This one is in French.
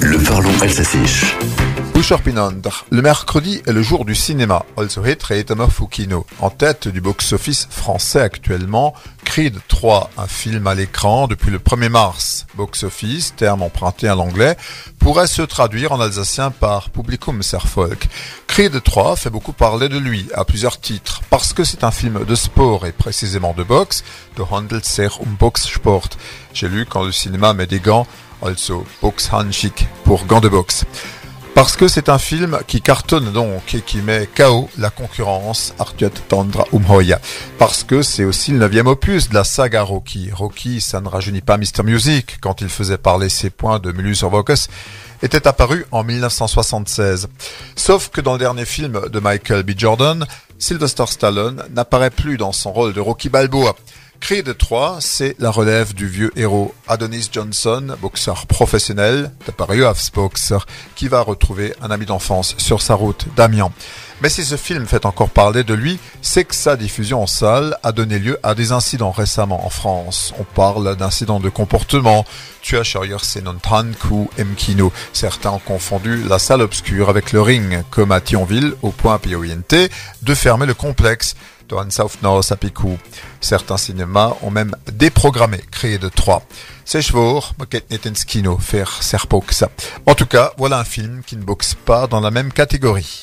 Le parlons alsacien. Le mercredi est le jour du cinéma. Also Fukino. En tête du box-office français actuellement, Creed 3, un film à l'écran depuis le 1er mars. Box-office, terme emprunté à l'anglais, pourrait se traduire en alsacien par Publikum Serfolk. Creed 3 fait beaucoup parler de lui à plusieurs titres, parce que c'est un film de sport et précisément de boxe, de handelt sich um Boxsport. J'ai lu quand le cinéma met des gants, also Boxhandschik pour gants de boxe. Parce que c'est un film qui cartonne donc et qui met KO la concurrence Artuet Tandra Umhoya. Parce que c'est aussi le neuvième opus de la saga Rocky. Rocky, ça ne rajeunit pas Mr. Music quand il faisait parler ses points de Mulus Vocus était apparu en 1976. Sauf que dans le dernier film de Michael B. Jordan, Sylvester Stallone n'apparaît plus dans son rôle de Rocky Balboa. Creed 3, c'est la relève du vieux héros Adonis Johnson, boxeur professionnel, boxer, qui va retrouver un ami d'enfance sur sa route, Damien. Mais si ce film fait encore parler de lui, c'est que sa diffusion en salle a donné lieu à des incidents récemment en France. On parle d'incidents de comportement, tu as ou Mkino. Certains ont confondu la salle obscure avec le ring, comme à Thionville, au point POINT, de fermer le complexe. Certains cinémas ont même déprogrammé, créé de trois. faire En tout cas, voilà un film qui ne boxe pas dans la même catégorie.